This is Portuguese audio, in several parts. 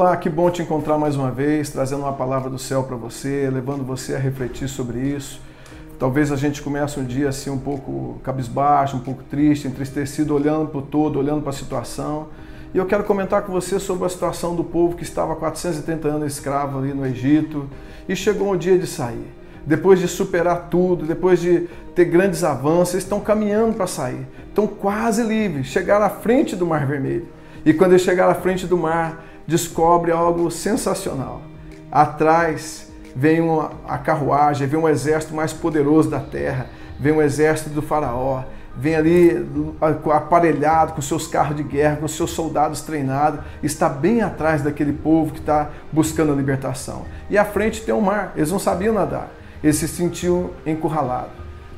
Olá, que bom te encontrar mais uma vez, trazendo uma palavra do céu para você, levando você a refletir sobre isso. Talvez a gente comece um dia assim um pouco cabisbaixo, um pouco triste, entristecido, olhando para o todo, olhando para a situação. E eu quero comentar com você sobre a situação do povo que estava 430 anos escravo ali no Egito e chegou o dia de sair. Depois de superar tudo, depois de ter grandes avanços, eles estão caminhando para sair. Estão quase livres, chegaram à frente do Mar Vermelho. E quando eles chegaram à frente do mar, descobre algo sensacional. Atrás vem uma, a carruagem, vem um exército mais poderoso da terra, vem um exército do faraó, vem ali aparelhado com seus carros de guerra, com seus soldados treinados, está bem atrás daquele povo que está buscando a libertação. E à frente tem o mar, eles não sabiam nadar, eles se sentiam encurralados.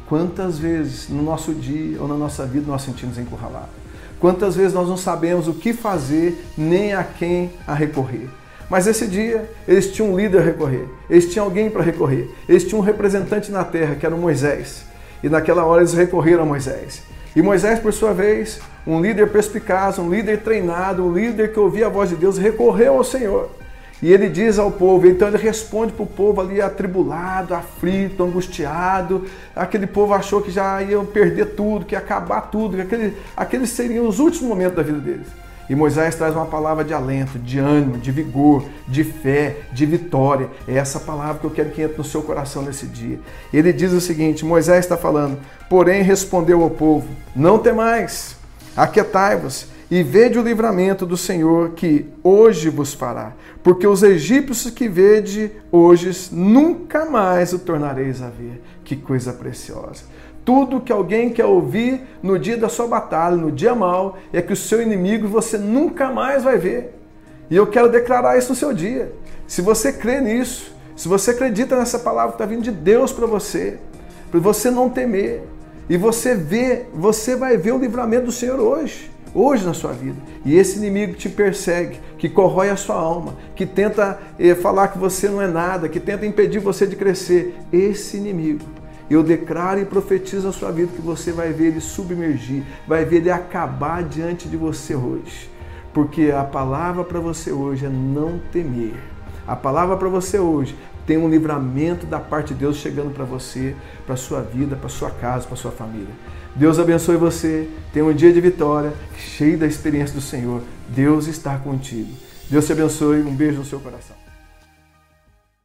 Quantas vezes no nosso dia ou na nossa vida nós sentimos encurralados? Quantas vezes nós não sabemos o que fazer nem a quem a recorrer? Mas esse dia eles tinham um líder a recorrer, eles tinham alguém para recorrer, eles tinham um representante na terra que era Moisés. E naquela hora eles recorreram a Moisés. E Moisés, por sua vez, um líder perspicaz, um líder treinado, um líder que ouvia a voz de Deus, recorreu ao Senhor. E ele diz ao povo, então ele responde para o povo ali atribulado, aflito, angustiado. Aquele povo achou que já iam perder tudo, que ia acabar tudo, que aquele, aqueles seriam os últimos momentos da vida deles. E Moisés traz uma palavra de alento, de ânimo, de vigor, de fé, de vitória. É essa palavra que eu quero que entre no seu coração nesse dia. Ele diz o seguinte: Moisés está falando, porém respondeu ao povo: Não temais, aquietai-vos e vede o livramento do Senhor que hoje vos fará. Porque os egípcios que vede hoje, nunca mais o tornareis a ver. Que coisa preciosa. Tudo que alguém quer ouvir no dia da sua batalha, no dia mal, é que o seu inimigo você nunca mais vai ver. E eu quero declarar isso no seu dia. Se você crê nisso, se você acredita nessa palavra que está vindo de Deus para você, para você não temer, e você vê, você vai ver o livramento do Senhor hoje hoje na sua vida. E esse inimigo te persegue, que corrói a sua alma, que tenta eh, falar que você não é nada, que tenta impedir você de crescer. Esse inimigo, eu declaro e profetizo a sua vida que você vai ver ele submergir, vai ver ele acabar diante de você hoje. Porque a palavra para você hoje é não temer. A palavra para você hoje tem um livramento da parte de Deus chegando para você, para sua vida, para sua casa, para sua família. Deus abençoe você. Tenha um dia de vitória, cheio da experiência do Senhor. Deus está contigo. Deus te abençoe. Um beijo no seu coração.